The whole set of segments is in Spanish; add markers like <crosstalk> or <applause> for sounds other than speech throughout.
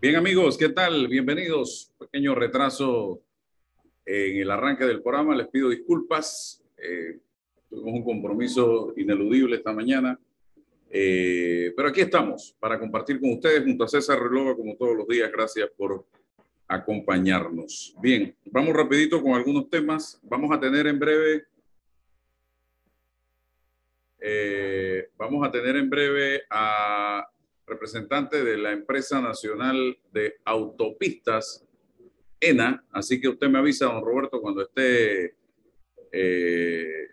Bien amigos, ¿qué tal? Bienvenidos. Pequeño retraso en el arranque del programa. Les pido disculpas. Eh, tuvimos un compromiso ineludible esta mañana. Eh, pero aquí estamos para compartir con ustedes junto a César Relova como todos los días. Gracias por acompañarnos. Bien, vamos rapidito con algunos temas. Vamos a tener en breve, eh, vamos a tener en breve a representante de la empresa nacional de autopistas, ENA. Así que usted me avisa, don Roberto, cuando esté eh,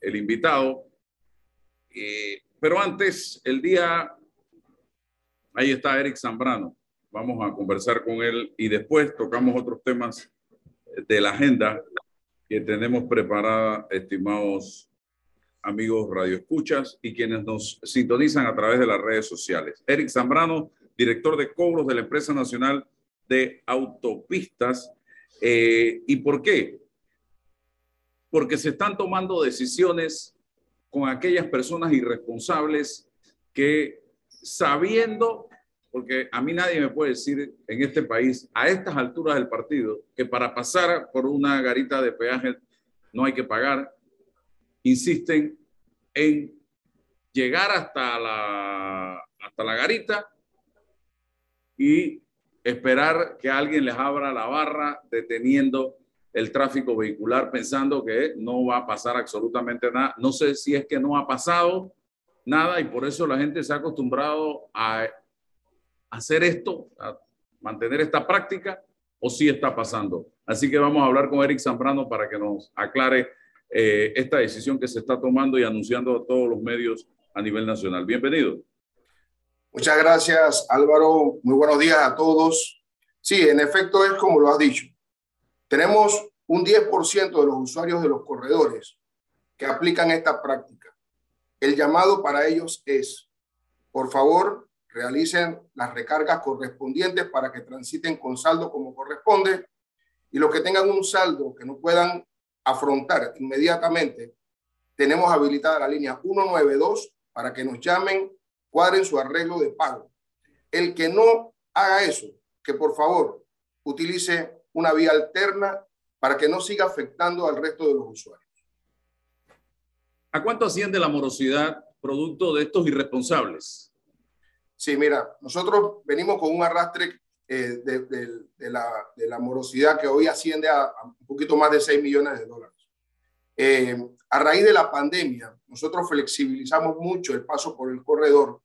el invitado. Eh, pero antes, el día, ahí está Eric Zambrano. Vamos a conversar con él y después tocamos otros temas de la agenda que tenemos preparada, estimados amigos radioescuchas y quienes nos sintonizan a través de las redes sociales. Eric Zambrano, director de cobros de la empresa nacional de autopistas. Eh, ¿Y por qué? Porque se están tomando decisiones con aquellas personas irresponsables que sabiendo, porque a mí nadie me puede decir en este país, a estas alturas del partido, que para pasar por una garita de peaje no hay que pagar, insisten en llegar hasta la, hasta la garita y esperar que alguien les abra la barra deteniendo el tráfico vehicular pensando que no va a pasar absolutamente nada. No sé si es que no ha pasado nada y por eso la gente se ha acostumbrado a hacer esto, a mantener esta práctica o si está pasando. Así que vamos a hablar con Eric Zambrano para que nos aclare eh, esta decisión que se está tomando y anunciando a todos los medios a nivel nacional. Bienvenido. Muchas gracias, Álvaro. Muy buenos días a todos. Sí, en efecto es como lo has dicho. Tenemos un 10% de los usuarios de los corredores que aplican esta práctica. El llamado para ellos es, por favor, realicen las recargas correspondientes para que transiten con saldo como corresponde y los que tengan un saldo que no puedan afrontar inmediatamente, tenemos habilitada la línea 192 para que nos llamen, cuadren su arreglo de pago. El que no haga eso, que por favor utilice una vía alterna para que no siga afectando al resto de los usuarios. ¿A cuánto asciende la morosidad producto de estos irresponsables? Sí, mira, nosotros venimos con un arrastre eh, de, la, morosidad que hoy asciende a, un poquito más de 6 millones de dólares. Eh, a raíz de la pandemia, nosotros flexibilizamos mucho el paso por el corredor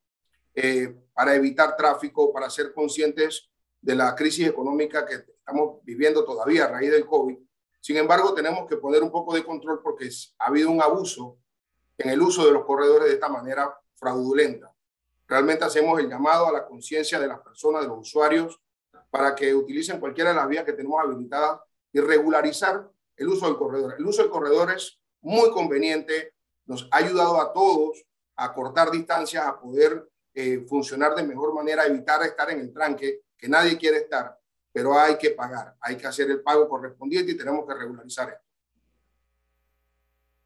eh, para evitar tráfico, para ser conscientes de la crisis económica que estamos viviendo todavía a raíz del COVID. Sin embargo, tenemos que poner un poco de control porque ha habido un abuso en el uso de los corredores de esta manera fraudulenta. Realmente hacemos el llamado a la conciencia de las personas, de los usuarios, para que utilicen cualquiera de las vías que tenemos habilitadas y regularizar el uso del corredor. El uso del corredor es muy conveniente, nos ha ayudado a todos a cortar distancias, a poder eh, funcionar de mejor manera, evitar estar en el tranque, que nadie quiere estar, pero hay que pagar, hay que hacer el pago correspondiente y tenemos que regularizar esto.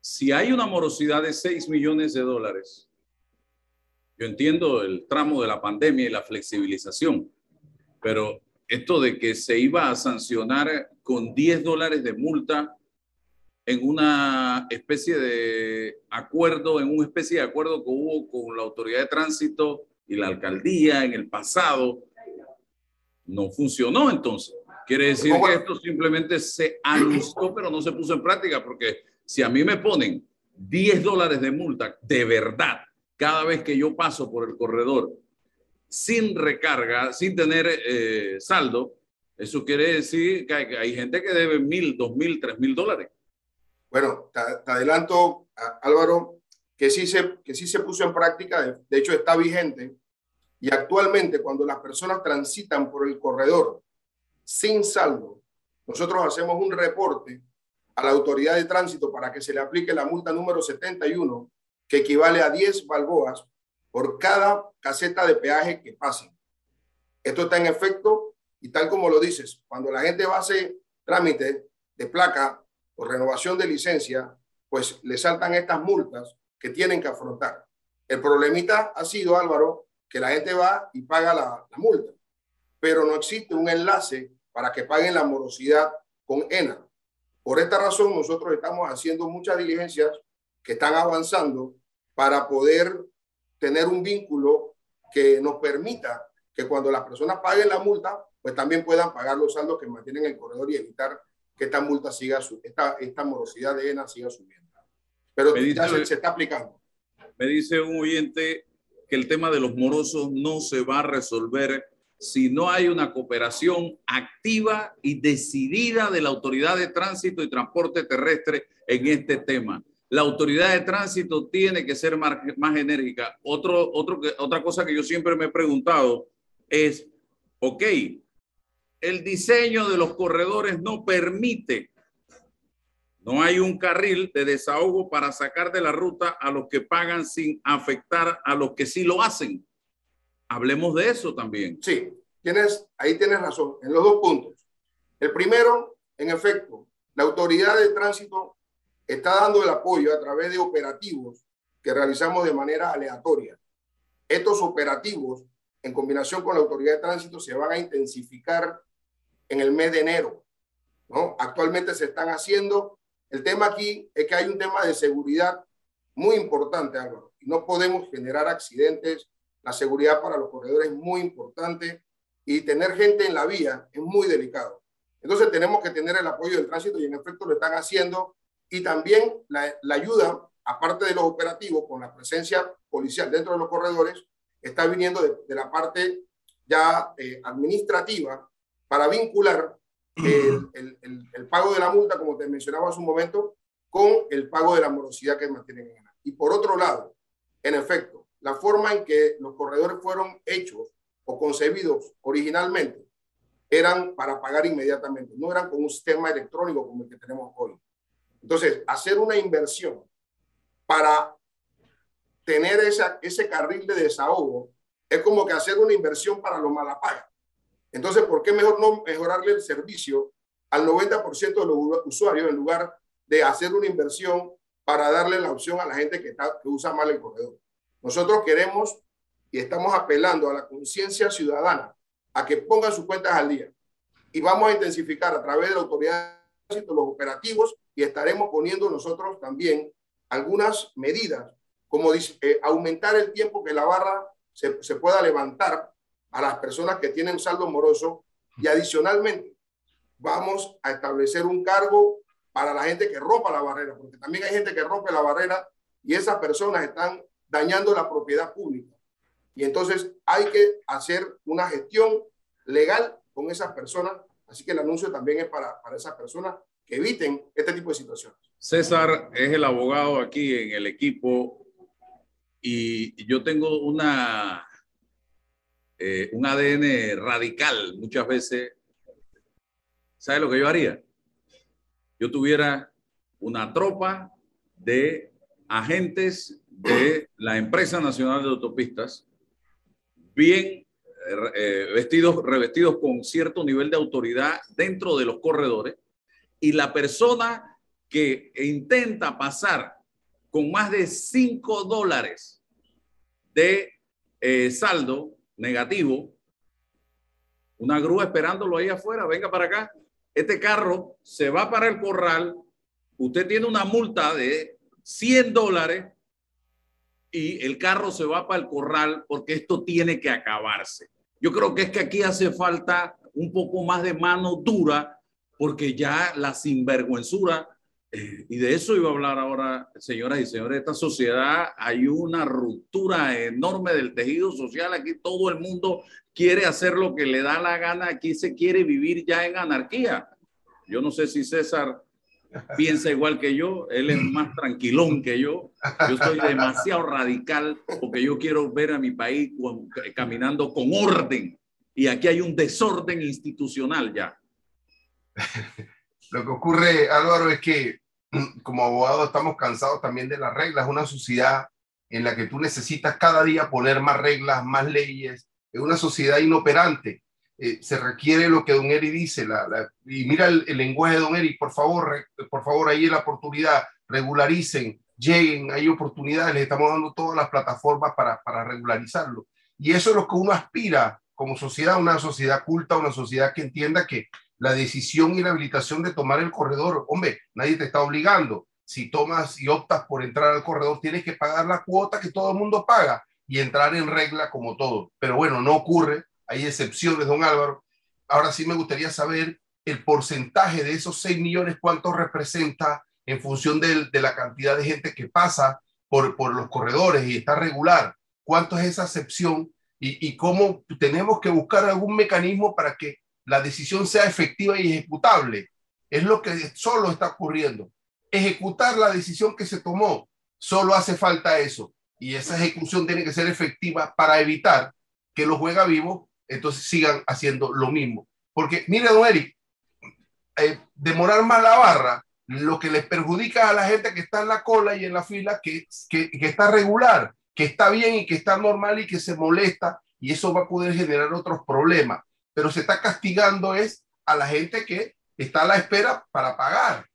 Si hay una morosidad de 6 millones de dólares, yo entiendo el tramo de la pandemia y la flexibilización, pero esto de que se iba a sancionar con 10 dólares de multa en una especie de acuerdo, en una especie de acuerdo que hubo con la autoridad de tránsito y la alcaldía en el pasado, no funcionó entonces. Quiere decir que esto simplemente se anunció, pero no se puso en práctica, porque si a mí me ponen 10 dólares de multa de verdad cada vez que yo paso por el corredor sin recarga, sin tener eh, saldo, eso quiere decir que hay, gente que debe mil, dos mil, tres mil dólares. Bueno, te, adelanto, Álvaro, que sí, se, que sí se puso en práctica, de, hecho está vigente, y actualmente cuando las personas transitan por el corredor sin saldo, nosotros hacemos un reporte a la autoridad de tránsito para que se le aplique la multa número 71, que equivale a 10 balboas por cada caseta de peaje que pasen. Esto está en efecto y tal como lo dices, cuando la gente va a hacer trámite de placa o renovación de licencia, pues le saltan estas multas que tienen que afrontar. El problemita ha sido, Álvaro, que la gente va y paga la, multa. pero no existe un enlace para que paguen la morosidad con ENA. Por esta razón, nosotros estamos haciendo muchas diligencias que están avanzando para poder tener un vínculo que nos permita que cuando las personas paguen la multa, pues también puedan pagar los saldos que mantienen el corredor y evitar que esta multa siga, esta, esta morosidad de ENA siga subiendo. Pero ya se, se está aplicando. Me dice un oyente que el tema de los morosos no se va a resolver si no hay una cooperación activa y decidida de la Autoridad de Tránsito y Transporte Terrestre en este tema. La Autoridad de Tránsito tiene que ser más, más enérgica. Otro, otra cosa que yo siempre me he preguntado es, ok, el diseño de los corredores no permite, no hay un carril de desahogo para sacar de la ruta a los que pagan sin afectar a los que sí lo hacen. Hablemos de eso también. Sí, tienes, ahí tienes razón, en los dos puntos. El primero, en efecto, la autoridad de tránsito está dando el apoyo a través de operativos que realizamos de manera aleatoria. Estos operativos, en combinación con la autoridad de tránsito, se van a intensificar en el mes de enero. ¿no? Actualmente se están haciendo. El tema aquí es que hay un tema de seguridad muy importante, Álvaro. No podemos generar accidentes la seguridad para los corredores es muy importante y tener gente en la vía es muy delicado. Entonces tenemos que tener el apoyo del tránsito y en efecto lo están haciendo y también la, ayuda, aparte de los operativos, con la presencia policial dentro de los corredores, está viniendo de, la parte ya eh, administrativa para vincular el, el, pago de la multa, como te mencionaba hace un momento, con el pago de la morosidad que mantienen en Y por otro lado, en efecto, la forma en que los corredores fueron hechos o concebidos originalmente eran para pagar inmediatamente, no eran con un sistema electrónico como el que tenemos hoy. Entonces, hacer una inversión para tener esa, ese carril de desahogo es como que hacer una inversión para los malapagas. Entonces, ¿por qué mejor no mejorarle el servicio al 90% de los usuarios en lugar de hacer una inversión para darle la opción a la gente que, está, que usa mal el corredor? Nosotros queremos y estamos apelando a la conciencia ciudadana a que pongan sus cuentas al día. Y vamos a intensificar a través de la autoridad los operativos y estaremos poniendo nosotros también algunas medidas, como eh, aumentar el tiempo que la barra se, se pueda levantar a las personas que tienen saldo moroso y adicionalmente vamos a establecer un cargo para la gente que rompa la barrera, porque también hay gente que rompe la barrera y esas personas están dañando la propiedad pública. Y entonces hay que hacer una gestión legal con esas personas. Así que el anuncio también es para, para esas personas que eviten este tipo de situaciones. César es el abogado aquí en el equipo y yo tengo una, eh, un ADN radical muchas veces. ¿Sabe lo que yo haría? Yo tuviera una tropa de agentes de la empresa nacional de autopistas, bien eh, vestidos, revestidos con cierto nivel de autoridad dentro de los corredores, y la persona que intenta pasar con más de 5 dólares de eh, saldo negativo, una grúa esperándolo ahí afuera, venga para acá, este carro se va para el corral, usted tiene una multa de 100 dólares y el carro se va para el corral porque esto tiene que acabarse. Yo creo que es que aquí hace falta un poco más de mano dura porque ya la sinvergüenzura, eh, y de eso iba a hablar ahora, señoras y señores, esta sociedad hay una ruptura enorme del tejido social, aquí todo el mundo quiere hacer lo que le da la gana, aquí se quiere vivir ya en anarquía. Yo no sé si César piensa igual que yo, él es más tranquilón que yo. Yo soy demasiado radical porque yo quiero ver a mi país caminando con orden y aquí hay un desorden institucional ya. Lo que ocurre, Álvaro, es que mm, como abogados estamos cansados también de las reglas. Una sociedad en la que tú necesitas cada día poner más reglas, más leyes. Es una sociedad inoperante eh, se requiere lo que Don Eri dice, la, y mira el, lenguaje de Don Eri, por favor, por favor, ahí es la oportunidad, regularicen, lleguen, hay oportunidades, les estamos dando todas las plataformas para, para regularizarlo. Y eso es lo que uno aspira como sociedad, una sociedad culta, una sociedad que entienda que la decisión y la habilitación de tomar el corredor, hombre, nadie te está obligando. Si tomas y optas por entrar al corredor, tienes que pagar la cuota que todo el mundo paga y entrar en regla como todo. Pero bueno, no ocurre, hay excepciones, don Álvaro. Ahora sí me gustaría saber el porcentaje de esos 6 millones, cuánto representa en función de, de la cantidad de gente que pasa por, por los corredores y está regular. ¿Cuánto es esa excepción y, y cómo tenemos que buscar algún mecanismo para que la decisión sea efectiva y ejecutable? Es lo que solo está ocurriendo. Ejecutar la decisión que se tomó, solo hace falta eso. Y esa ejecución tiene que ser efectiva para evitar que los juega vivos entonces sigan haciendo lo mismo. Porque, mire, don Eric, eh, demorar más la barra lo que les perjudica a la gente que está en la cola y en la fila, que, que, está regular, que está bien y que está normal y que se molesta, y eso va a poder generar otros problemas. Pero se está castigando es a la gente que está a la espera para pagar.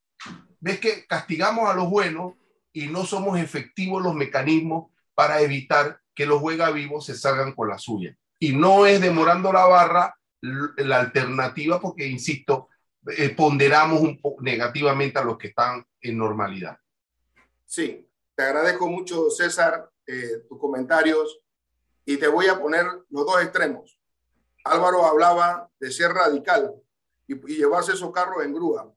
Ves que castigamos a los buenos y no somos efectivos los mecanismos para evitar que los juega vivos se salgan con la suya. Y no es demorando la barra la alternativa, porque, insisto, eh, ponderamos un poco negativamente a los que están en normalidad. Sí, te agradezco mucho, César, eh, tus comentarios y te voy a poner los dos extremos. Álvaro hablaba de ser radical y, llevarse esos carros en grúa.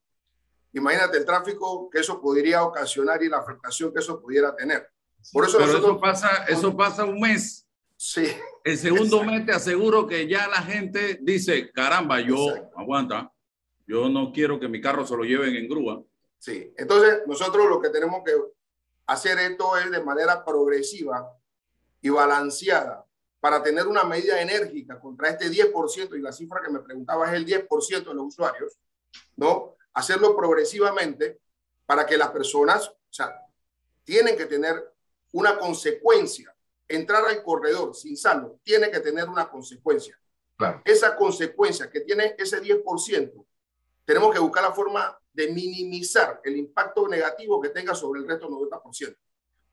Imagínate el tráfico que eso podría ocasionar y la afectación que eso pudiera tener. Por eso Pero eso pasa, eso pasa un mes. Sí. El segundo mes te aseguro que ya la gente dice, caramba, yo aguanta, yo no quiero que mi carro se lo lleven en grúa. Sí, entonces nosotros lo que tenemos que hacer esto es de manera progresiva y balanceada para tener una medida enérgica contra este 10% y la cifra que me preguntaba es el 10% de los usuarios, ¿no? Hacerlo progresivamente para que las personas, o sea, tienen que tener una consecuencia. Entrar al corredor sin saldo tiene que tener una consecuencia. Claro. Esa consecuencia que tiene ese 10% tenemos que buscar la forma de minimizar el impacto negativo que tenga sobre el resto del 90%.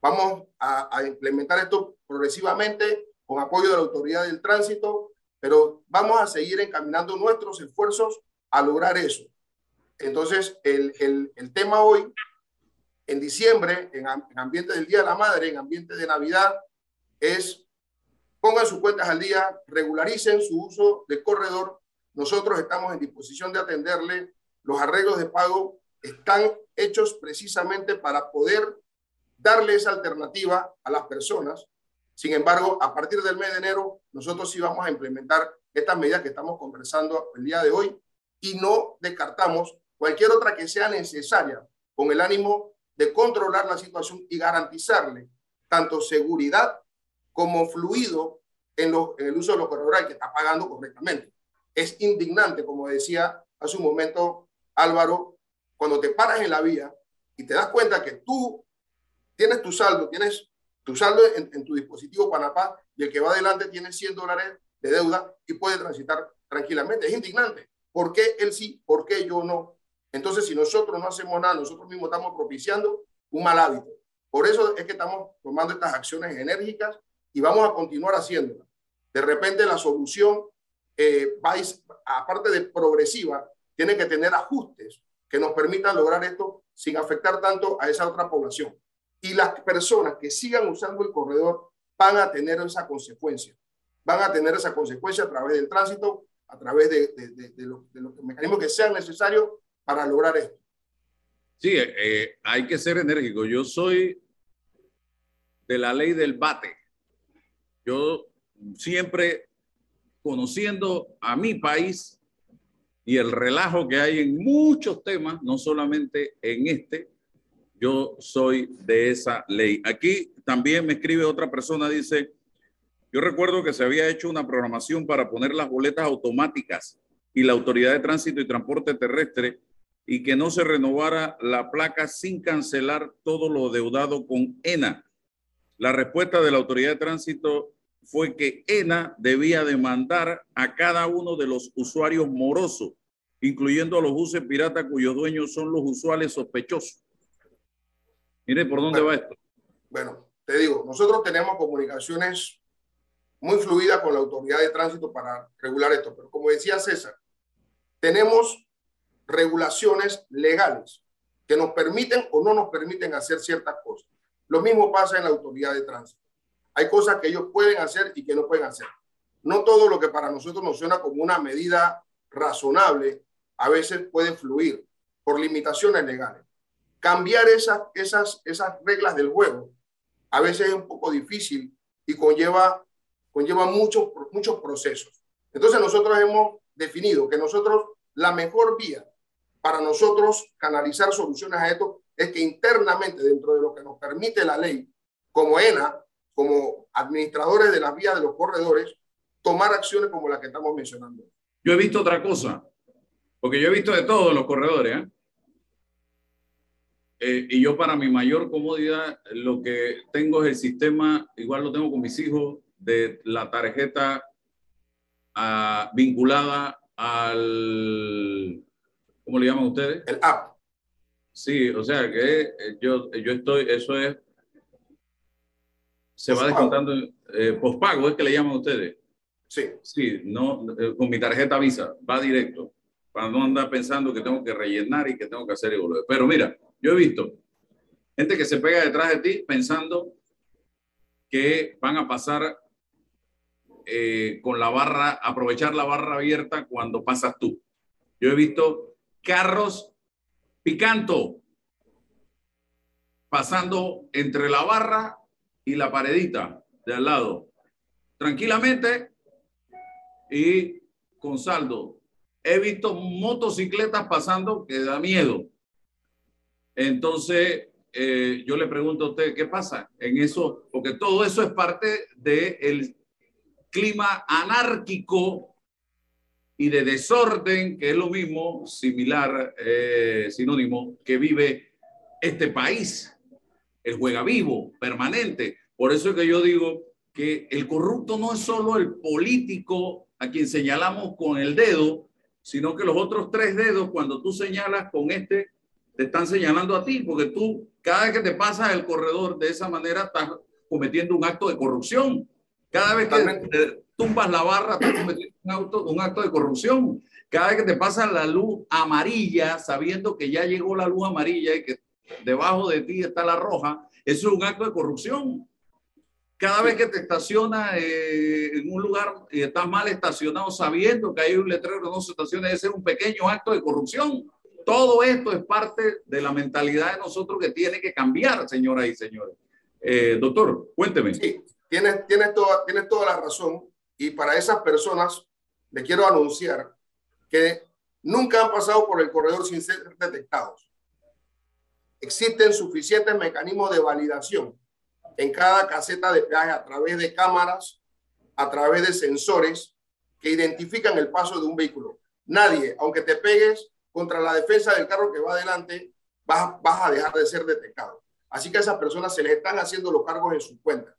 Vamos a, a, implementar esto progresivamente con apoyo de la autoridad del tránsito, pero vamos a seguir encaminando nuestros esfuerzos a lograr eso. Entonces, el, el, el tema hoy, en diciembre, en, en ambiente del Día de la Madre, en ambiente de Navidad, es pongan sus cuentas al día, regularicen su uso de corredor nosotros estamos en disposición de atenderle. Los arreglos de pago están hechos precisamente para poder darle esa alternativa a las personas. Sin embargo, a partir del mes de enero, nosotros sí vamos a implementar estas medidas que estamos conversando el día de hoy y no descartamos cualquier otra que sea necesaria con el ánimo de controlar la situación y garantizarle tanto seguridad como fluido en, el uso de los corredores que está pagando correctamente es indignante, como decía hace un momento Álvaro, cuando te paras en la vía y te das cuenta que tú tienes tu saldo, tienes tu saldo en, tu dispositivo Panapá y el que va adelante tiene 100 dólares de deuda y puede transitar tranquilamente. Es indignante. ¿Por qué él sí? ¿Por qué yo no? Entonces, si nosotros no hacemos nada, nosotros mismos estamos propiciando un mal hábito. Por eso es que estamos tomando estas acciones enérgicas y vamos a continuar haciéndolas. De repente la solución eh, aparte de progresiva, tiene que tener ajustes que nos permitan lograr esto sin afectar tanto a esa otra población. Y las personas que sigan usando el corredor van a tener esa consecuencia. Van a tener esa consecuencia a través del tránsito, a través de, de, los mecanismos que sean necesarios para lograr esto. Sí, eh, hay que ser enérgico. Yo soy de la ley del bate. Yo siempre conociendo a mi país y el relajo que hay en muchos temas, no solamente en este, yo soy de esa ley. Aquí también me escribe otra persona, dice, yo recuerdo que se había hecho una programación para poner las boletas automáticas y la Autoridad de Tránsito y Transporte Terrestre y que no se renovara la placa sin cancelar todo lo deudado con ENA. La respuesta de la Autoridad de Tránsito fue que ENA debía demandar a cada uno de los usuarios morosos, incluyendo a los buses piratas cuyos dueños son los usuales sospechosos. Mire por dónde va esto. Bueno, te digo, nosotros tenemos comunicaciones muy fluida con la autoridad de tránsito para regular esto. Pero como decía César, tenemos regulaciones legales que nos permiten o no nos permiten hacer ciertas cosas. Lo mismo pasa en la autoridad de tránsito. Hay cosas que ellos pueden hacer y que no pueden hacer. No todo lo que para nosotros nos suena como una medida razonable a veces puede fluir por limitaciones legales. Cambiar esas, esas, esas reglas del juego a veces es un poco difícil y conlleva, conlleva muchos, muchos procesos. Entonces nosotros hemos definido que nosotros la mejor vía para nosotros canalizar soluciones a esto es que internamente, dentro de lo que nos permite la ley, como ENA, como administradores de las vías de los corredores, tomar acciones como las que estamos mencionando. Yo he visto otra cosa, porque yo he visto de todo en los corredores. ¿eh? Eh, y yo para mi mayor comodidad, lo que tengo es el sistema, igual lo tengo con mis hijos, de la tarjeta ah, vinculada al, ¿cómo le llaman ustedes? El app. Sí, o sea que eh, yo, yo estoy, eso es, se va descontando, eh, pospago es que le llaman ustedes. Sí. Sí, no, eh, con mi tarjeta Visa, va directo, para no andar pensando que tengo que rellenar y que tengo que hacer evolución. Pero mira, yo he visto gente que se pega detrás de ti pensando que van a pasar eh, con la barra, aprovechar la barra abierta cuando pasas tú. Yo he visto carros picando, pasando entre la barra y la paredita de al lado, tranquilamente y con saldo. He visto motocicletas pasando que da miedo. Entonces, eh, yo le pregunto a usted, ¿qué pasa en eso? Porque todo eso es parte del clima anárquico y de desorden, que es lo mismo, similar, eh, sinónimo, que vive este país, el juega vivo, permanente. Por eso es que yo digo que el corrupto no es solo el político a quien señalamos con el dedo, sino que los otros tres dedos, cuando tú señalas con este, te están señalando a ti, porque tú, cada vez que te pasas el corredor de esa manera, estás cometiendo un acto de corrupción. Cada vez que tumbas la barra, estás cometiendo un acto, un acto de corrupción. Cada vez que te pasa la luz amarilla, sabiendo que ya llegó la luz amarilla y que debajo de ti está la roja, eso es un acto de corrupción. Cada vez que te estacionas eh, en un lugar y estás mal estacionado sabiendo que hay un letrero no se estaciona, ese es un pequeño acto de corrupción. Todo esto es parte de la mentalidad de nosotros que tiene que cambiar, señoras y señores. Eh, doctor, cuénteme. Sí, tienes, tienes, toda, tienes toda la razón. Y para esas personas, le quiero anunciar que nunca han pasado por el corredor sin ser detectados. Existen suficientes mecanismos de validación en cada caseta de peaje a través de cámaras, a través de sensores que identifican el paso de un vehículo. Nadie, aunque te pegues, contra la defensa del carro que va adelante, vas, vas a dejar de ser detectado. Así que a esas personas se les están haciendo los cargos en su cuenta,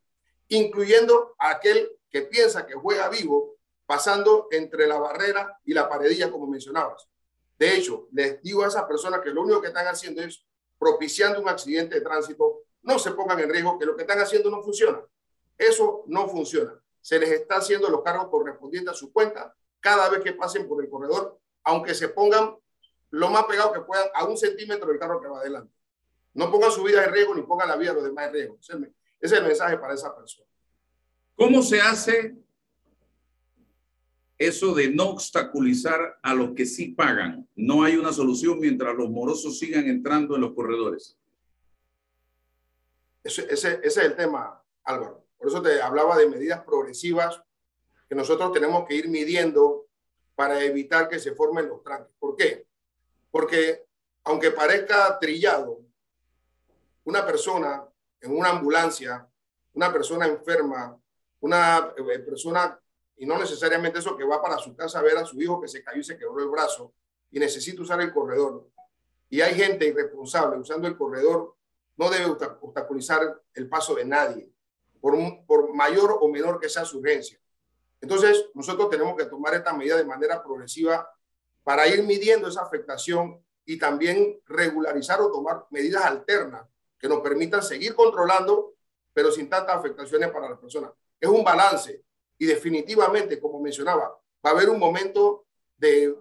incluyendo a aquel que piensa que juega vivo, pasando entre la barrera y la paredilla, como mencionabas. De hecho, les digo a esas personas que lo único que están haciendo es propiciando un accidente de tránsito. No se pongan en riesgo, que lo que están haciendo no funciona. Eso no funciona. Se les está haciendo los cargos correspondientes a su cuenta cada vez que pasen por el corredor, aunque se pongan lo más pegado que puedan a un centímetro del carro que va adelante. No pongan su vida en riesgo ni pongan la vida de los demás en riesgo. Ese es el mensaje para esa persona. ¿Cómo se hace eso de no obstaculizar a los que sí pagan? No hay una solución mientras los morosos sigan entrando en los corredores. Ese, es el tema, Álvaro. Por eso te hablaba de medidas progresivas que nosotros tenemos que ir midiendo para evitar que se formen los tranques. ¿Por qué? Porque aunque parezca trillado, una persona en una ambulancia, una persona enferma, una eh, persona, y no necesariamente eso, que va para su casa a ver a su hijo que se cayó y se quebró el brazo y necesita usar el corredor. Y hay gente irresponsable usando el corredor, no debe obstaculizar el paso de nadie, por, por mayor o menor que sea su urgencia. Entonces, nosotros tenemos que tomar esta medida de manera progresiva para ir midiendo esa afectación y también regularizar o tomar medidas alternas que nos permitan seguir controlando, pero sin tantas afectaciones para las personas. Es un balance y definitivamente, como mencionaba, va a haber un momento de,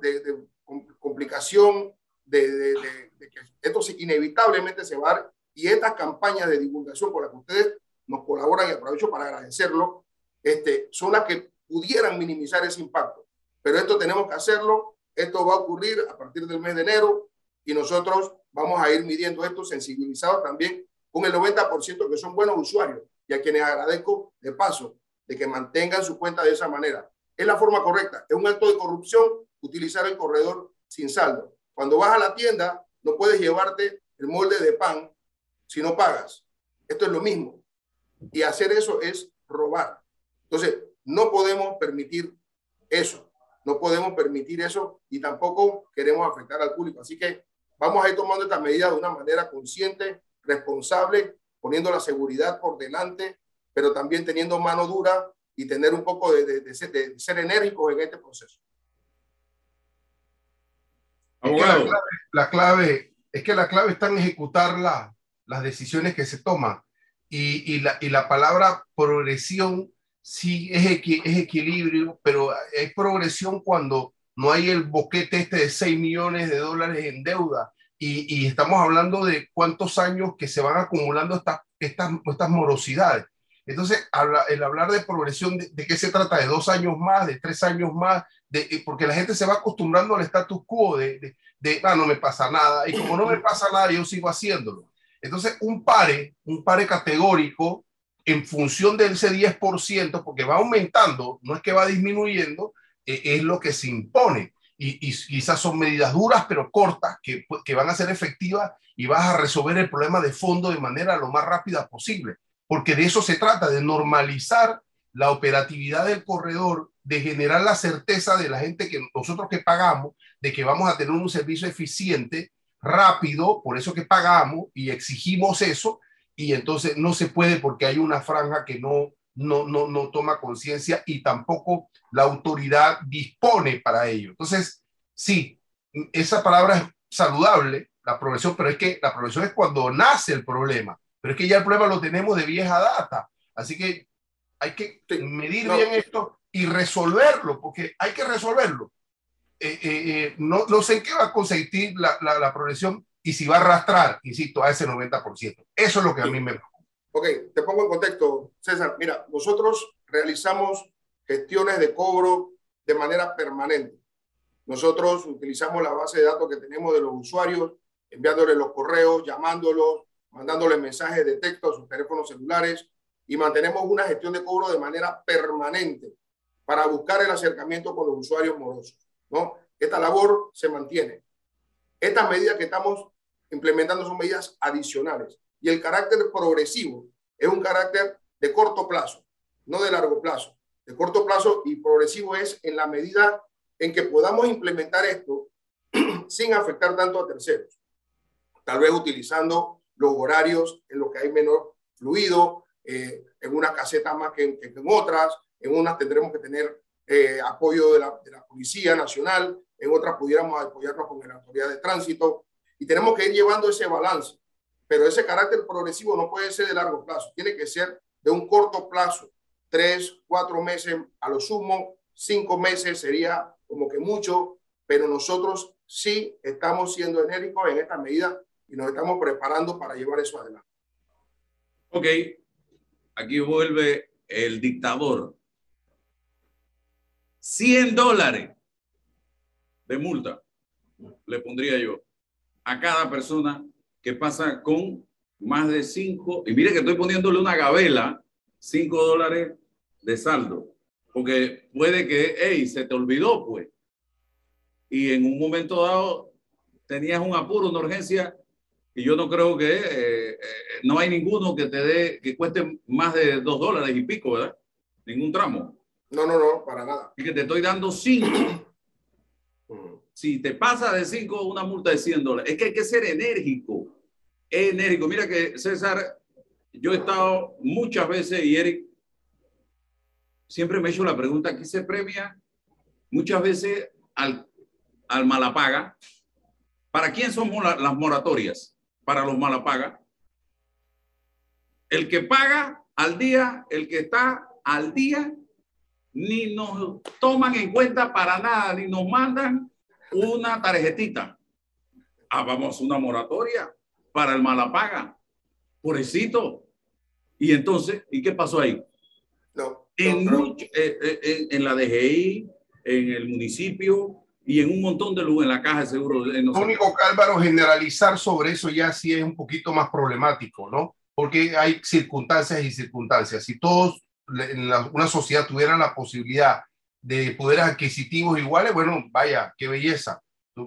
complicación, de, que esto inevitablemente se va a dar y estas campañas de divulgación con las que ustedes nos colaboran y aprovecho para agradecerlo, este, son las que pudieran minimizar ese impacto. Pero esto tenemos que hacerlo, esto va a ocurrir a partir del mes de enero y nosotros vamos a ir midiendo esto sensibilizados también con el 90% que son buenos usuarios y a quienes agradezco de paso de que mantengan su cuenta de esa manera. Es la forma correcta. Es un acto de corrupción utilizar el corredor sin saldo. Cuando vas a la tienda, no puedes llevarte el molde de pan si no pagas. Esto es lo mismo. Y hacer eso es robar. Entonces, no podemos permitir eso. No podemos permitir eso y tampoco queremos afectar al público. Así que vamos a ir tomando estas medidas de una manera consciente, responsable, poniendo la seguridad por delante, pero también teniendo mano dura y tener un poco de, de, ser, ser, enérgicos en este proceso. la, clave, es que la clave está en ejecutar las decisiones que se toman. Y, y, la, y la palabra progresión sí es, es equilibrio, pero es progresión cuando no hay el boquete este de 6 millones de dólares en deuda y, y estamos hablando de cuántos años que se van acumulando estas, estas, estas morosidades. Entonces, el hablar de progresión, de, qué se trata? ¿De dos años más, de tres años más? De, eh, porque la gente se va acostumbrando al status quo de, de, ah, no me pasa nada. Y como no me <clears throat> pasa nada, yo sigo haciéndolo. Entonces, un pare, un pare categórico en función de ese 10%, porque va aumentando, no es que va disminuyendo, eh, es lo que se impone. Y, y, quizás son medidas duras, pero cortas, que, que van a ser efectivas y vas a resolver el problema de fondo de manera lo más rápida posible. Porque de eso se trata, de normalizar la operatividad del corredor, de generar la certeza de la gente que nosotros que pagamos, de que vamos a tener un servicio eficiente, rápido, por eso que pagamos y exigimos eso, y entonces no se puede porque hay una franja que no, no, no, no toma conciencia y tampoco la autoridad dispone para ello. Entonces, sí, esa palabra es saludable, la progresión, pero es que la progresión es cuando nace el problema, pero es que ya el problema lo tenemos de vieja data. Así que hay que medir bien esto y resolverlo, porque hay que resolverlo. Eh, eh, eh, no, no, sé en qué va a conseguir la, la, la, progresión y si va a arrastrar, insisto, a ese 90%. Eso es lo que a mí me preocupa. Ok, te pongo en contexto, César. Mira, nosotros realizamos gestiones de cobro de manera permanente. Nosotros utilizamos la base de datos que tenemos de los usuarios, enviándoles los correos, llamándolos, mandándoles mensajes de texto a sus teléfonos celulares y mantenemos una gestión de cobro de manera permanente para buscar el acercamiento con los usuarios morosos. ¿no? Esta labor se mantiene. Estas medidas que estamos implementando son medidas adicionales y el carácter progresivo es un carácter de corto plazo, no de largo plazo. De corto plazo y progresivo es en la medida en que podamos implementar esto <clears throat> sin afectar tanto a terceros. Tal vez utilizando los horarios en los que hay menor fluido, eh, en unas casetas más que, en otras, en unas tendremos que tener eh, apoyo de la, de la Policía Nacional, en otras pudiéramos apoyarnos con la autoridad de tránsito y tenemos que ir llevando ese balance. Pero ese carácter progresivo no puede ser de largo plazo, tiene que ser de un corto plazo, tres, cuatro meses a lo sumo, cinco meses sería como que mucho, pero nosotros sí estamos siendo enérgicos en esta medida y nos estamos preparando para llevar eso adelante. Ok, aquí vuelve el dictador. 100 dólares de multa le pondría yo a cada persona que pasa con más de 5, y mire que estoy poniéndole una gabela, 5 dólares de saldo, porque puede que, hey, se te olvidó, pues, y en un momento dado tenías un apuro, una urgencia, y yo no creo que, eh, eh, no hay ninguno que te dé, que cueste más de 2 dólares y pico, ¿verdad? Ningún tramo. No, no, no, para nada. Y que te estoy dando 5 si te pasa de 5, una multa de 100 dólares. Es que hay que ser enérgico, enérgico. Mira que César, yo he estado muchas veces y Eric siempre me ha hecho la pregunta, ¿qué se premia? Muchas veces al, al malapaga. ¿Para quién son las moratorias? Para los malapaga. El que paga al día, el que está al día ni nos toman en cuenta para nada, ni nos mandan una tarjetita. Ah, vamos una moratoria para el malapaga. Pobrecito. Y entonces, ¿y qué pasó ahí? No, En, no, mucho- eh, eh, en, en la DGI, en el municipio y en un montón de lugares, en la caja de seguro. no Lo único que Álvaro, generalizar sobre eso ya sí es un poquito más problemático, ¿no? Porque hay circunstancias y circunstancias. Si todos en la- una sociedad tuviera la posibilidad de poderes adquisitivos iguales, bueno, vaya, qué belleza,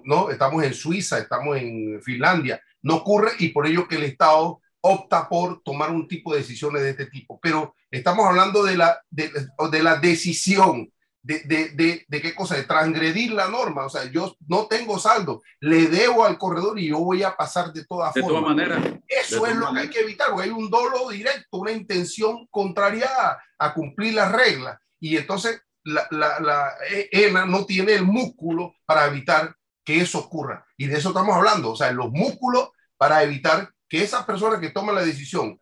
¿no? Estamos en Suiza, estamos en Finlandia, no ocurre y por ello que el Estado opta por tomar un tipo de decisiones de este tipo. Pero estamos hablando de la, de, de la decisión, de, de, de, de qué cosa, de transgredir la norma. O sea, yo no tengo saldo, le debo al corredor y yo voy a pasar de todas De formas. todas maneras, Eso de es lo que hay que evitar, porque hay un dolo directo, una intención contraria a, a cumplir las reglas. Y entonces la, la, la ENA no tiene el músculo para evitar que eso ocurra. Y de eso estamos hablando, o sea, los músculos para evitar que esas personas que toman la decisión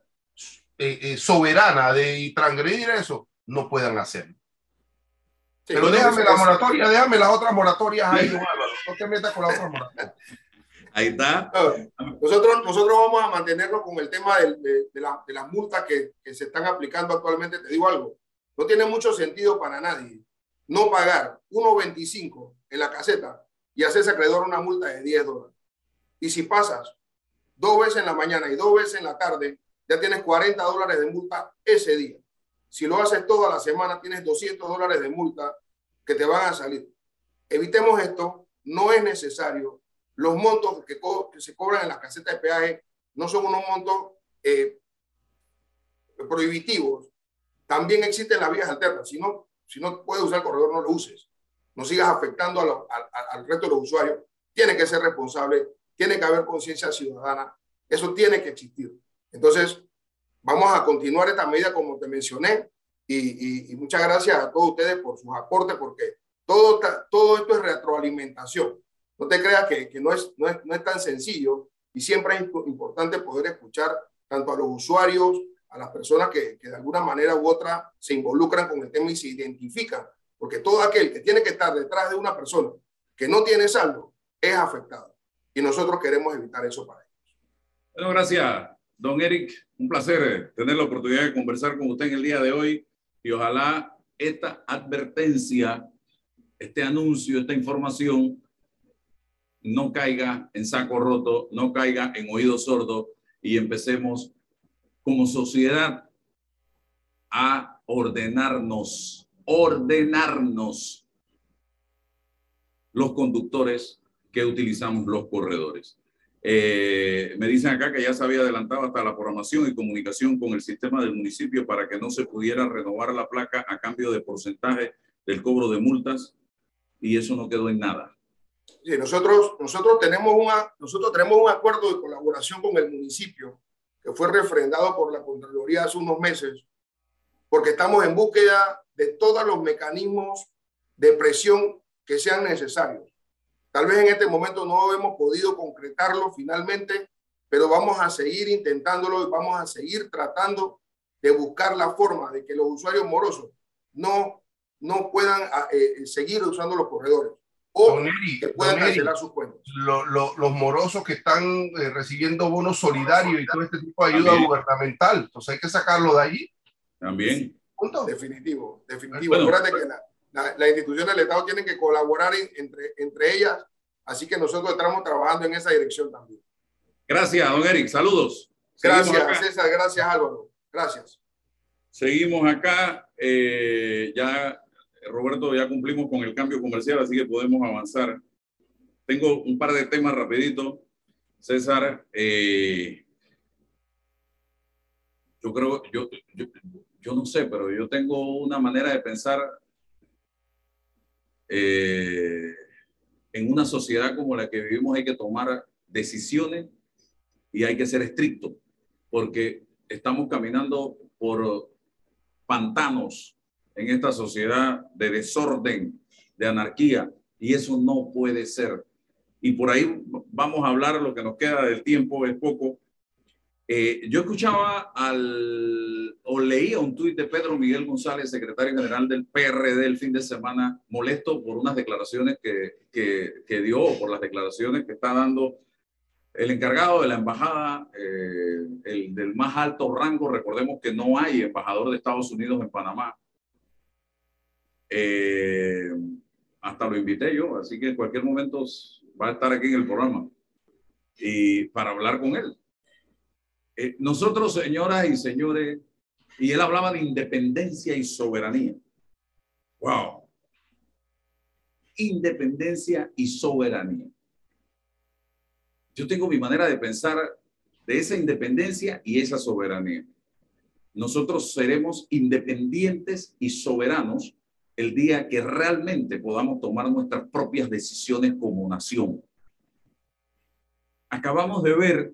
eh, eh, soberana de transgredir eso no puedan hacerlo. Sí, Pero déjame la moratoria, déjame las otras moratorias ahí, don Álvaro. No te metas con las otras moratorias. ahí está. No, Nosotros, nosotros vamos a mantenernos con el tema del- de, de la- de las multas que, que se están aplicando actualmente. Te digo algo, no tiene mucho sentido para nadie no pagar 1.25 en la caseta y hacerse acreedor una multa de 10 dólares. Y si pasas dos veces en la mañana y dos veces en la tarde, ya tienes 40 dólares de multa ese día. Si lo haces toda la semana, tienes 200 dólares de multa que te van a salir. Evitemos esto, no es necesario. Los montos que, se cobran en las casetas de peaje no son unos montos eh, prohibitivos. También existen las vías alternas. Si no, si no puedes usar el corredor, no lo uses. No sigas afectando al resto de los usuarios. Tiene que ser responsable, tiene que haber conciencia ciudadana. Eso tiene que existir. Entonces, vamos a continuar esta medida como te mencioné y, y- y muchas gracias a todos ustedes por sus aportes porque todo, todo esto es retroalimentación. No te creas que, que no, es, no, es, no es tan sencillo y siempre es impo- importante poder escuchar tanto a los usuarios, a las personas que, que de alguna manera u otra se involucran con el tema y se identifican, porque todo aquel que tiene que estar detrás de una persona que no tiene saldo es afectado y nosotros queremos evitar eso para ellos. Bueno, gracias, don Eric. Un placer tener la oportunidad de conversar con usted en el día de hoy y ojalá esta advertencia, este anuncio, esta información no caiga en saco roto, no caiga en oído sordo y empecemos como sociedad a ordenarnos, ordenarnos los conductores que utilizamos los corredores. Eh, me dicen acá que ya se había adelantado hasta la programación y comunicación con el sistema del municipio para que no se pudiera renovar la placa a cambio de porcentaje del cobro de multas y eso no quedó en nada. Sí, nosotros, nosotros, tenemos una, nosotros tenemos un acuerdo de colaboración con el municipio que fue refrendado por la Contraloría hace unos meses, porque estamos en búsqueda de todos los mecanismos de presión que sean necesarios. Tal vez en este momento no hemos podido concretarlo finalmente, pero vamos a seguir intentándolo y vamos a seguir tratando de buscar la forma de que los usuarios morosos no, no puedan eh, seguir usando los corredores o que puedan don Eri, cancelar sus cuentas. lo- lo- los morosos que están eh, recibiendo bonos solidarios y todo este tipo de ayuda También. gubernamental. Entonces hay que sacarlo de allí. También. Punto. Definitivo, definitivo. Bueno. Acuérdate que la- la- las instituciones del Estado tienen que colaborar en- entre, entre ellas, así que nosotros estamos trabajando en esa dirección también. Gracias, don Eric. Saludos. Gracias. César, gracias, Álvaro. Gracias. Seguimos acá. eh, ya, Roberto, ya cumplimos con el cambio comercial, así que podemos avanzar. Tengo un par de temas rapidito. César, eh, yo creo, yo, yo, yo no sé, pero yo tengo una manera de pensar eh, en una sociedad como la que vivimos hay que tomar decisiones y hay que ser estricto, porque estamos caminando por pantanos en esta sociedad de desorden, de anarquía, y eso no puede ser. Y por ahí vamos a hablar, lo que nos queda del tiempo es poco. Eh, yo escuchaba al, o leía un tuit de Pedro Miguel González, secretario general del PRD el fin de semana, molesto por unas declaraciones que, que, que dio, por las declaraciones que está dando el encargado de la embajada, eh, el del más alto rango, recordemos que no hay embajador de Estados Unidos en Panamá. Eh, hasta lo invité yo, así que en cualquier momento va a estar aquí en el programa y para hablar con él. Eh, nosotros, señoras y señores, y él hablaba de independencia y soberanía. ¡Wow! Independencia y soberanía. Yo tengo mi manera de pensar de esa independencia y esa soberanía. Nosotros seremos independientes y soberanos el día que realmente podamos tomar nuestras propias decisiones como nación. Acabamos de ver,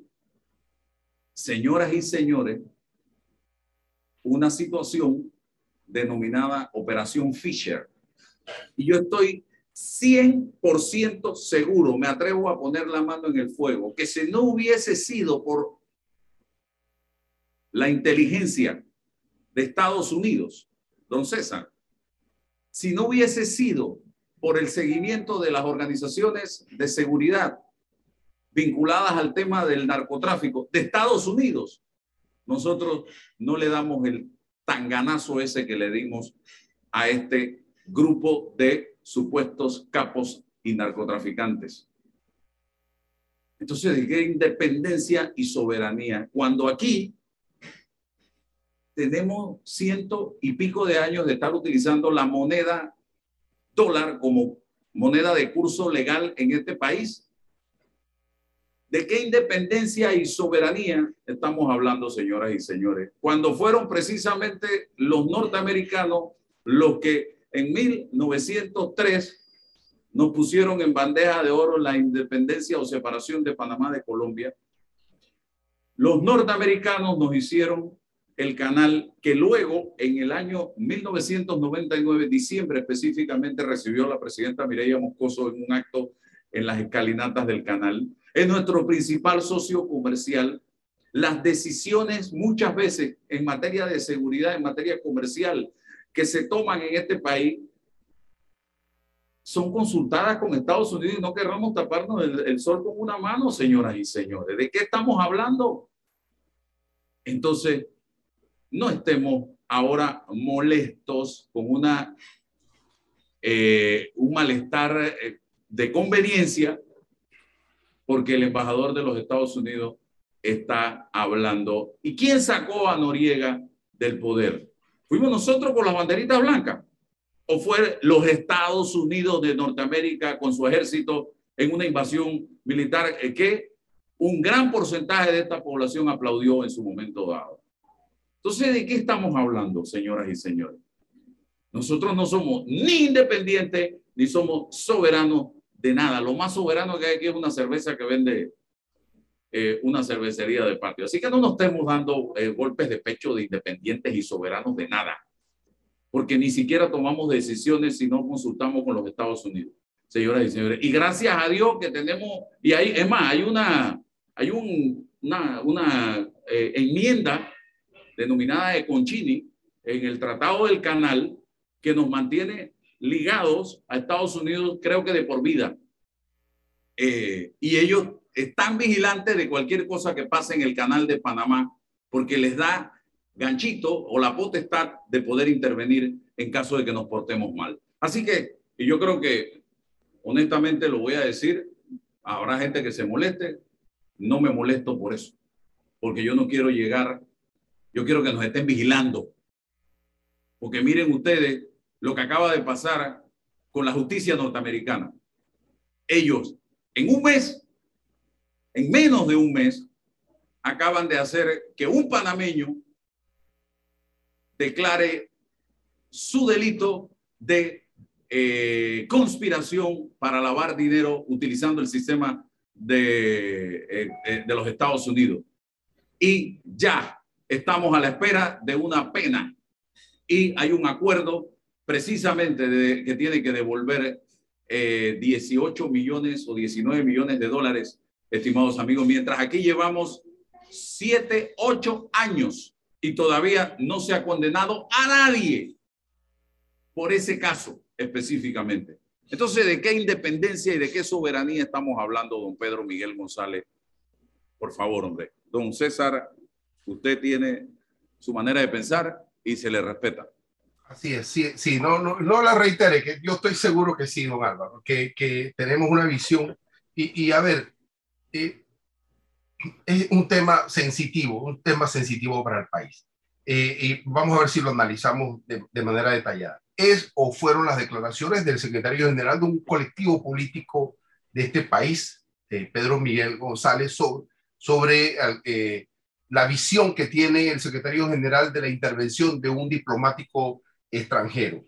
señoras y señores, una situación denominada Operación Fisher. Y yo estoy 100% seguro, me atrevo a poner la mano en el fuego, que si no hubiese sido por la inteligencia de Estados Unidos, don César, si no hubiese sido por el seguimiento de las organizaciones de seguridad vinculadas al tema del narcotráfico de Estados Unidos, nosotros no le damos el tanganazo ese que le dimos a este grupo de supuestos capos y narcotraficantes. Entonces, ¿de qué independencia y soberanía? Cuando aquí tenemos ciento y pico de años de estar utilizando la moneda dólar como moneda de curso legal en este país. ¿De qué independencia y soberanía estamos hablando, señoras y señores? Cuando fueron precisamente los norteamericanos los que en 1903 nos pusieron en bandeja de oro la independencia o separación de Panamá de Colombia. Los norteamericanos nos hicieron el canal que luego, en el año 1999, diciembre específicamente, recibió la presidenta Mireya Moscoso en un acto en las escalinatas del canal. Es nuestro principal socio comercial. Las decisiones muchas veces en materia de seguridad, en materia comercial, que se toman en este país son consultadas con Estados Unidos y no querramos taparnos el, sol con una mano, señoras y señores. ¿De qué estamos hablando? Entonces, no estemos ahora molestos con una, eh, un malestar eh, de conveniencia porque el embajador de los Estados Unidos está hablando. ¿Y quién sacó a Noriega del poder? ¿Fuimos nosotros con las banderitas blancas? ¿O fue los Estados Unidos de Norteamérica con su ejército en una invasión militar que un gran porcentaje de esta población aplaudió en su momento dado? Entonces, ¿de qué estamos hablando, señoras y señores? Nosotros no somos ni independientes ni somos soberanos de nada. Lo más soberano que hay aquí es una cerveza que vende eh, una cervecería de patio. Así que no nos estemos dando eh, golpes de pecho de independientes y soberanos de nada, porque ni siquiera tomamos decisiones si no consultamos con los Estados Unidos, señoras y señores. Y gracias a Dios que tenemos, y hay, es más, hay una, hay un, una, una eh, enmienda denominada de Conchini en el Tratado del Canal que nos mantiene ligados a Estados Unidos, creo que de por vida. y ellos están vigilantes de cualquier cosa que pase en el canal de Panamá, porque les da ganchito o la potestad de poder intervenir en caso de que nos portemos mal. Así que, yo creo que, honestamente lo voy a decir, habrá gente que se moleste, no me molesto por eso, porque yo no quiero llegar, yo quiero que nos estén vigilando, porque miren ustedes lo que acaba de pasar con la justicia norteamericana. Ellos, en un mes, en menos de un mes, acaban de hacer que un panameño declare su delito de eh, conspiración para lavar dinero utilizando el sistema eh, eh, de los Estados Unidos. Y ya estamos a la espera de una pena y hay un acuerdo precisamente que tiene que devolver 18 millones o 19 millones de dólares estimados amigos, mientras aquí llevamos siete, ocho años y todavía no se ha condenado a nadie por ese caso específicamente. Entonces, ¿de qué independencia y de qué soberanía estamos hablando, don Pedro Miguel González? Por favor, hombre. Don César, usted tiene su manera de pensar y se le respeta. Así es, sí, sí no, no, no la reitere, que yo estoy seguro que sí, don Álvaro, que, que tenemos una visión. Y, y a ver, eh, es un tema sensitivo, un tema sensitivo para el país. Eh, y vamos a ver si lo analizamos de, de, manera detallada. ¿Es o fueron las declaraciones del secretario general de un colectivo político de este país, eh, Pedro Miguel González, sobre, sobre eh, la visión que tiene el secretario general de la intervención de un diplomático extranjero?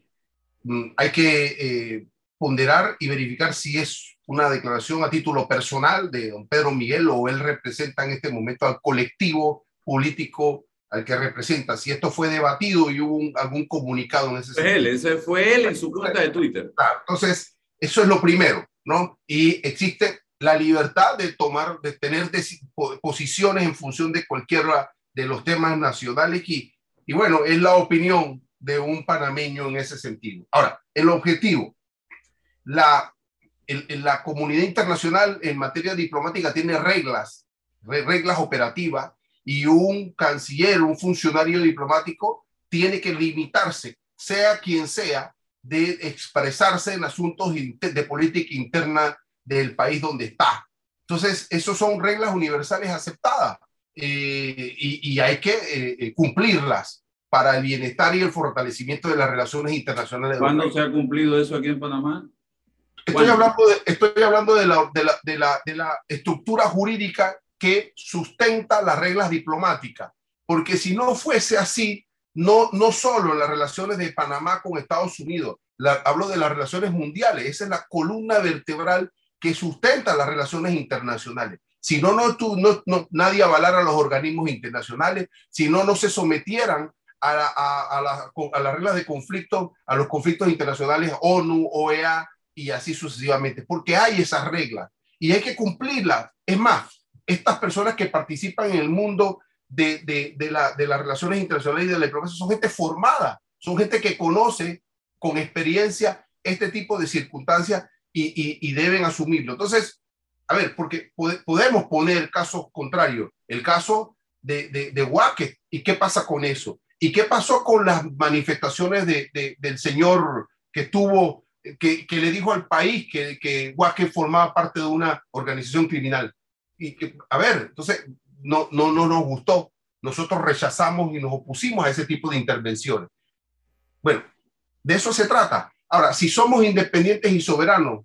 Mm, hay que ponderar y verificar si es una declaración a título personal de don Pedro Miguel o él representa en este momento al colectivo político al que representa. Si esto fue debatido y hubo algún comunicado en ese sentido. Él, ese fue él en su cuenta de Twitter. Claro, entonces, eso es lo primero, ¿no? Y existe la libertad de tomar, de tener posiciones en función de cualquiera de los temas nacionales y, y bueno, es la opinión de un panameño en ese sentido. Ahora, el objetivo, la la comunidad internacional en materia diplomática tiene reglas, reglas operativas, y un canciller, un funcionario diplomático, tiene que limitarse, sea quien sea, de expresarse en asuntos de política interna del país donde está. Entonces, esas son reglas universales aceptadas eh, y, hay que eh, eh, cumplirlas para el bienestar y el fortalecimiento de las relaciones internacionales. ¿Cuándo se ha cumplido eso aquí en Panamá? Estoy hablando, de, estoy hablando de la, de, la, de, la, de la estructura jurídica que sustenta las reglas diplomáticas, porque si no fuese así, no, no solo las relaciones de Panamá con Estados Unidos, hablo de las relaciones mundiales, esa es la columna vertebral que sustenta las relaciones internacionales. Si no, no, tú, no, no nadie avalara los organismos internacionales, si no, no se sometieran a, a, a, la, a las reglas de conflicto, a los conflictos internacionales, ONU, OEA, y así sucesivamente, porque hay esas reglas y hay que cumplirlas. Es más, estas personas que participan en el mundo de, de, de, la, de las relaciones internacionales y de la diplomacia son gente formada, son gente que conoce con experiencia este tipo de circunstancias y, y, y deben asumirlo. Entonces, a ver, porque podemos poner casos contrarios, el caso de, de, de ¿y qué pasa con eso? ¿Y qué pasó con las manifestaciones de, de, del señor que estuvo que, le dijo al país que, que formaba parte de una organización criminal. Y que, a ver, entonces no, no, no nos gustó. Nosotros rechazamos y nos opusimos a ese tipo de intervenciones. Bueno, de eso se trata. Ahora, si somos independientes y soberanos,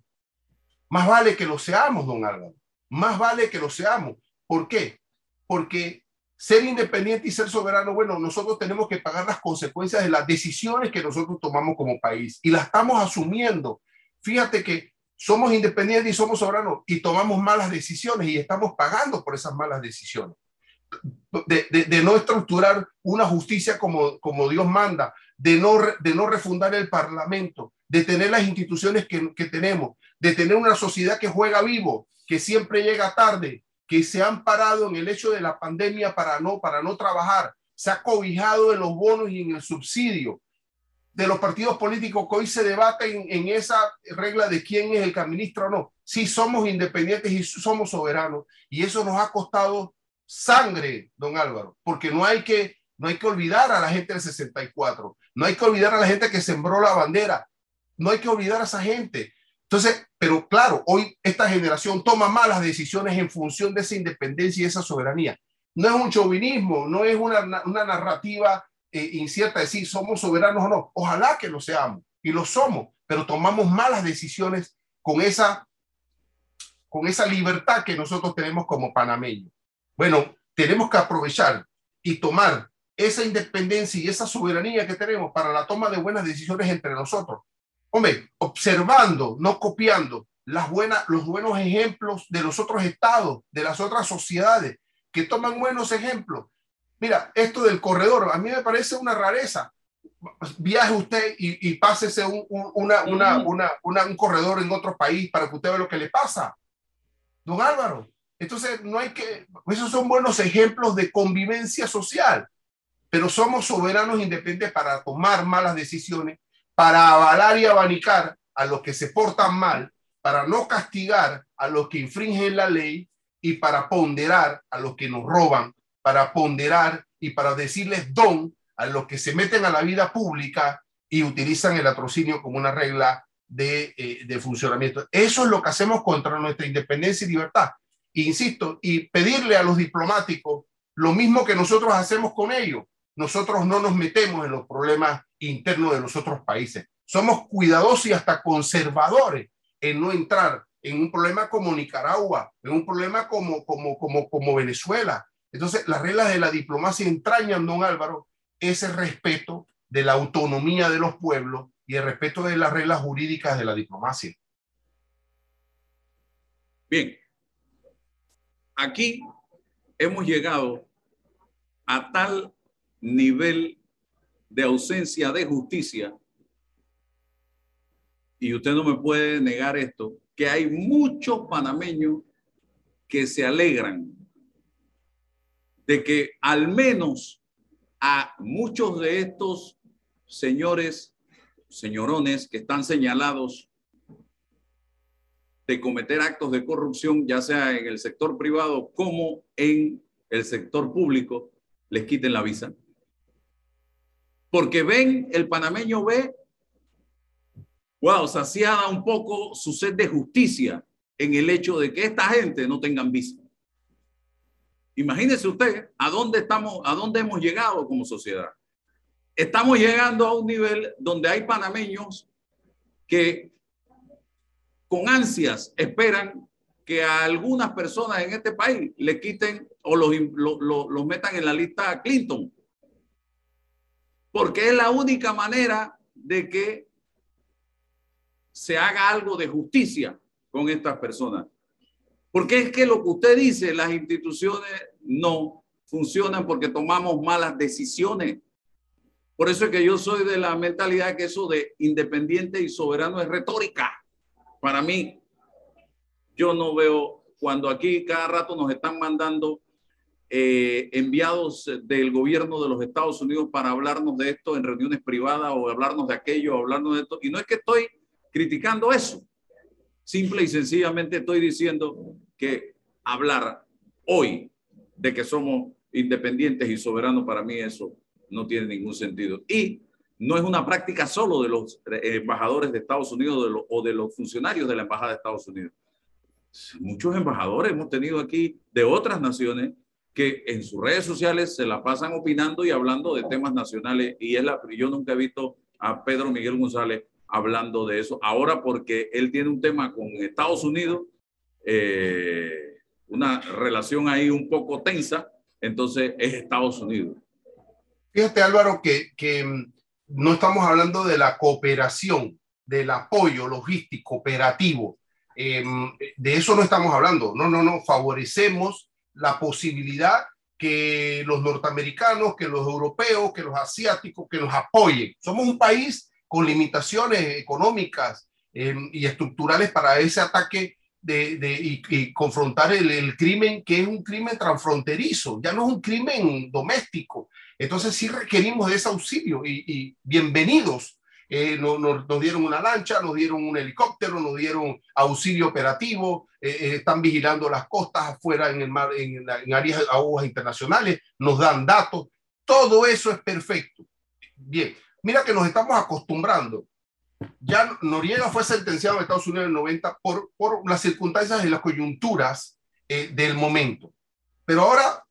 más vale que lo seamos, don Álvaro. Más vale que lo seamos. ¿Por qué? Porque ser independiente y ser soberano, bueno, nosotros tenemos que pagar las consecuencias de las decisiones que nosotros tomamos como país y las estamos asumiendo. Fíjate que somos independientes y somos soberanos y tomamos malas decisiones y estamos pagando por esas malas decisiones. De, de, no estructurar una justicia como, como Dios manda, de no, de no refundar el Parlamento, de tener las instituciones que, que tenemos, de tener una sociedad que juega vivo, que siempre llega tarde, que se han parado en el hecho de la pandemia para no, para no trabajar, se ha cobijado en los bonos y en el subsidio de los partidos políticos que hoy se debaten en, esa regla de quién es el caministro o no. Sí somos independientes y somos soberanos y eso nos ha costado sangre, don Álvaro, porque no hay que, no hay que olvidar a la gente del 64, no hay que olvidar a la gente que sembró la bandera, no hay que olvidar a esa gente. Entonces, pero claro, hoy esta generación toma malas decisiones en función de esa independencia y esa soberanía. No es un chauvinismo, no es una, una narrativa eh, incierta de si somos soberanos o no. Ojalá que lo seamos y lo somos, pero tomamos malas decisiones con esa, con esa libertad que nosotros tenemos como panameños. Bueno, tenemos que aprovechar y tomar esa independencia y esa soberanía que tenemos para la toma de buenas decisiones entre nosotros hombre, observando, no copiando las buenas, los buenos ejemplos de los otros estados, de las otras sociedades que toman buenos ejemplos. Mira, esto del corredor, a mí me parece una rareza. Viaje usted y, y pásese un, una, una, una, un corredor en otro país para que usted vea lo que le pasa. Don Álvaro, Entonces, no hay que, esos son buenos ejemplos de convivencia social, pero somos soberanos independientes para tomar malas decisiones, para avalar y abanicar a los que se portan mal, para no castigar a los que infringen la ley y para ponderar a los que nos roban, para ponderar y para decirles don a los que se meten a la vida pública y utilizan el atrocinio como una regla de, eh, de funcionamiento. Eso es lo que hacemos contra nuestra independencia y libertad insisto, y pedirle a los diplomáticos lo mismo que nosotros hacemos con ellos. Nosotros no nos metemos en los problemas internos de los otros países. Somos cuidadosos y hasta conservadores en no entrar en un problema como Nicaragua, en un problema como, como, como, como Venezuela. Entonces, las reglas de la diplomacia entrañan, don Álvaro, ese respeto de la autonomía de los pueblos y el respeto de las reglas jurídicas de la diplomacia. Bien, aquí hemos llegado a tal nivel de ausencia de justicia, y usted no me puede negar esto, que hay muchos panameños que se alegran de que al menos a muchos de estos señores, señorones que están señalados de cometer actos de corrupción, ya sea en el sector privado como en el sector público, les quiten la visa. Porque ven, el panameño ve, wow, saciada un poco su sed de justicia en el hecho de que esta gente no tengan visa. Imagínese usted a dónde estamos, a dónde hemos llegado como sociedad. Estamos llegando a un nivel donde hay panameños que con ansias esperan que a algunas personas en este país le quiten o los, los, metan en la lista Clinton. Porque es la única manera de que se haga algo de justicia con estas personas. Porque es que lo que usted dice, las instituciones no funcionan porque tomamos malas decisiones. Por eso es que yo soy de la mentalidad que eso de independiente y soberano es retórica. Para mí, yo no veo cuando aquí cada rato nos están mandando eh, enviados del gobierno de los Estados Unidos para hablarnos de esto en reuniones privadas o hablarnos de aquello o hablarnos de esto. Y no es que estoy criticando eso. Simple y sencillamente estoy diciendo que hablar hoy de que somos independientes y soberanos, para mí eso no tiene ningún sentido. Y no es una práctica solo de los eh, embajadores de Estados Unidos o de los funcionarios de la Embajada de Estados Unidos. Muchos embajadores hemos tenido aquí de otras naciones que en sus redes sociales se la pasan opinando y hablando de temas nacionales y es la, yo nunca he visto a Pedro Miguel González hablando de eso. Ahora porque él tiene un tema con Estados Unidos, eh, una relación ahí un poco tensa, entonces es Estados Unidos. Fíjate Álvaro que, que mm, no estamos hablando de la cooperación, del apoyo logístico, operativo. Em, de eso no estamos hablando. No, no, no. Favorecemos la posibilidad que los norteamericanos, que los europeos, que los asiáticos, que nos apoyen. Somos un país con limitaciones económicas em, y estructurales para ese ataque de, y, confrontar el, el, crimen, que es un crimen transfronterizo, ya no es un crimen doméstico. Entonces sí requerimos de ese auxilio y, bienvenidos. Eh, nos, dieron una lancha, nos dieron un helicóptero, nos dieron auxilio operativo, eh, eh, están vigilando las costas afuera en el mar, en, en áreas aguas internacionales, nos dan datos, todo eso es perfecto. Bien, mira que nos estamos acostumbrando. Ya Noriega fue sentenciado en Estados Unidos en el 90 por, por las circunstancias y las coyunturas del momento. Pero ahora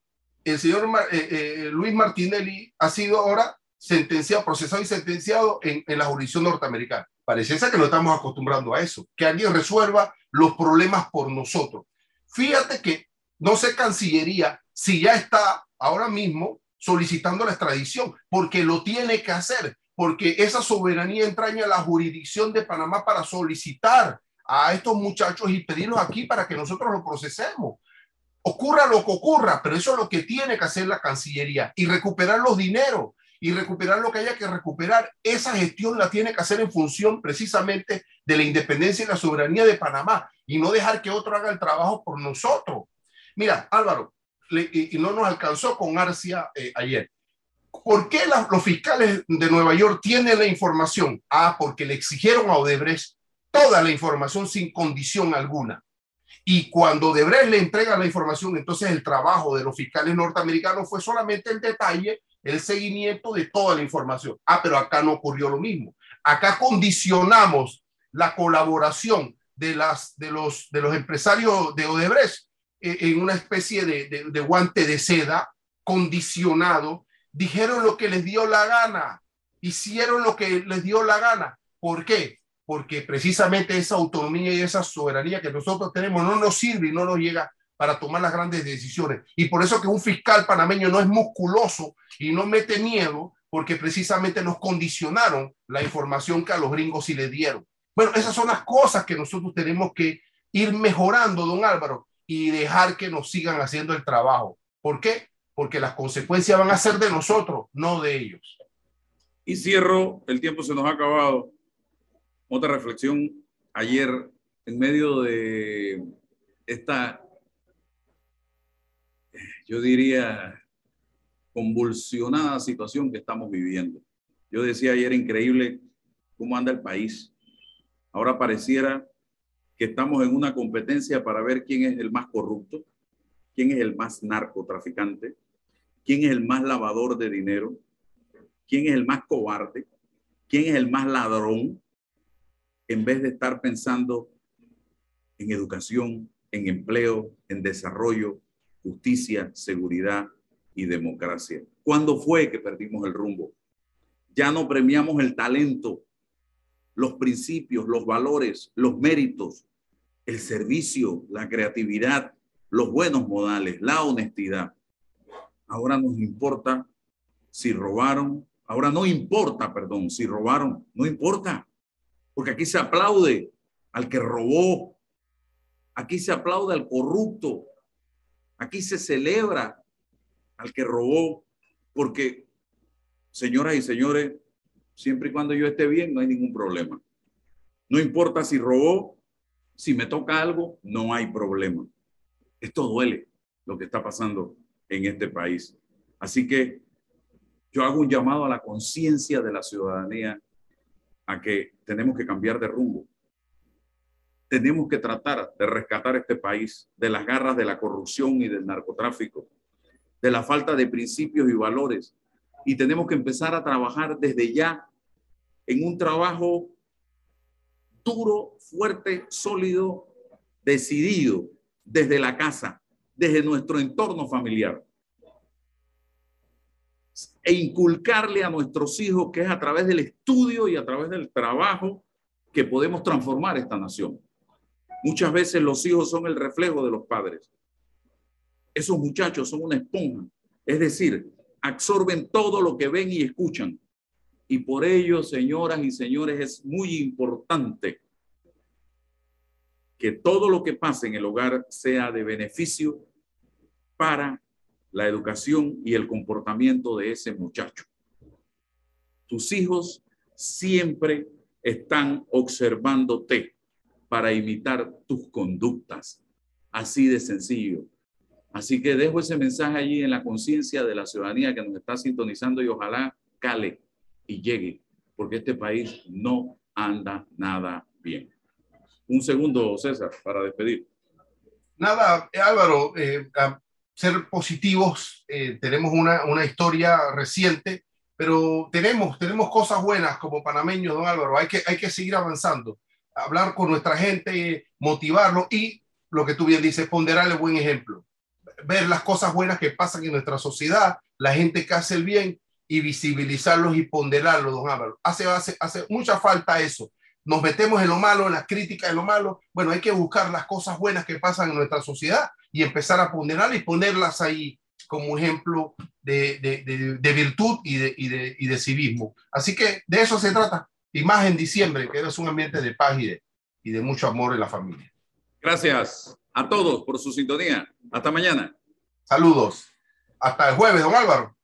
el señor eh, eh, Luis Martinelli ha sido ahora sentenciado, procesado y sentenciado en, la jurisdicción norteamericana. Parece que no estamos acostumbrando a eso, que alguien resuelva los problemas por nosotros. Fíjate que no sé Cancillería si ya está ahora mismo solicitando la extradición, porque lo tiene que hacer, porque esa soberanía entraña la jurisdicción de Panamá para solicitar a estos muchachos y pedirlos aquí para que nosotros lo procesemos ocurra lo que ocurra, pero eso es lo que tiene que hacer la Cancillería y recuperar los dineros y recuperar lo que haya que recuperar. Esa gestión la tiene que hacer en función precisamente de la independencia y la soberanía de Panamá y no dejar que otro haga el trabajo por nosotros. Mira, Álvaro, y, no nos alcanzó con Arcia eh, ayer. ¿Por qué los fiscales de Nueva York tienen la información? Ah, porque le exigieron a Odebrecht toda la información sin condición alguna. Y cuando Odebrecht le entrega la información, entonces el trabajo de los fiscales norteamericanos fue solamente el detalle, el seguimiento de toda la información. Ah, pero acá no ocurrió lo mismo. Acá condicionamos la colaboración de, los empresarios de Odebrecht eh, en una especie de, de guante de seda condicionado dijeron lo que les dio la gana, hicieron lo que les dio la gana. ¿Por qué? Porque precisamente esa autonomía y esa soberanía que nosotros tenemos no nos sirve y no nos llega para tomar las grandes decisiones. Y por eso que un fiscal panameño no es musculoso y no mete miedo, porque precisamente nos condicionaron la información que a los gringos sí le dieron. Bueno, esas son las cosas que nosotros tenemos que ir mejorando, don Álvaro, y dejar que nos sigan haciendo el trabajo. ¿Por qué? porque las consecuencias van a ser de nosotros, no de ellos. Y cierro, el tiempo se nos ha acabado. Otra reflexión ayer en medio de esta, yo diría, convulsionada situación que estamos viviendo. Yo decía ayer, increíble cómo anda el país. Ahora pareciera que estamos en una competencia para ver quién es el más corrupto, quién es el más narcotraficante, quién es el más lavador de dinero, quién es el más cobarde, quién es el más ladrón, en vez de estar pensando en educación, en empleo, en desarrollo, justicia, seguridad y democracia. ¿Cuándo fue que perdimos el rumbo? Ya no premiamos el talento, los principios, los valores, los méritos, el servicio, la creatividad, los buenos modales, la honestidad. Ahora nos importa si robaron. Ahora no importa, perdón, si robaron. No importa. Porque aquí se aplaude al que robó. Aquí se aplaude al corrupto. Aquí se celebra al que robó. Porque, señoras y señores, siempre y cuando yo esté bien, no hay ningún problema. No importa si robó, si me toca algo, no hay problema. Esto duele lo que está pasando en este país. Así que yo hago un llamado a la conciencia de la ciudadanía a que tenemos que cambiar de rumbo. Tenemos que tratar de rescatar este país de las garras de la corrupción y del narcotráfico, de la falta de principios y valores. Y tenemos que empezar a trabajar desde ya en un trabajo duro, fuerte, sólido, decidido desde la casa, desde nuestro entorno familiar e inculcarle a nuestros hijos que es a través del estudio y a través del trabajo que podemos transformar esta nación. Muchas veces los hijos son el reflejo de los padres. Esos muchachos son una esponja, es decir, absorben todo lo que ven y escuchan. Y por ello, señoras y señores, es muy importante que todo lo que pase en el hogar sea de beneficio para la educación y el comportamiento de ese muchacho. Tus hijos siempre están observándote para imitar tus conductas. Así de sencillo. Así que dejo ese mensaje allí en la conciencia de la ciudadanía que nos está sintonizando y ojalá cale y llegue, porque este país no anda nada bien. Un segundo, César, para despedir. Nada, Álvaro, eh, ser positivos, eh, tenemos una, una, historia reciente, pero tenemos, tenemos cosas buenas como panameños, don Álvaro, hay que, hay que seguir avanzando, hablar con nuestra gente, motivarlo y, lo que tú bien dices, ponderarle buen ejemplo, ver las cosas buenas que pasan en nuestra sociedad, la gente que hace el bien y visibilizarlos y ponderarlos, don Álvaro. Hace, hace, hace mucha falta eso. Nos metemos en lo malo, en las críticas, en lo malo. Bueno, hay que buscar las cosas buenas que pasan en nuestra sociedad y empezar a ponderar y ponerlas ahí como ejemplo de, de, de, virtud y de, y, de, y de civismo. Así que de eso se trata. Y más en diciembre, que es un ambiente de paz y de, y de mucho amor en la familia. Gracias a todos por su sintonía. Hasta mañana. Saludos. Hasta el jueves, don Álvaro.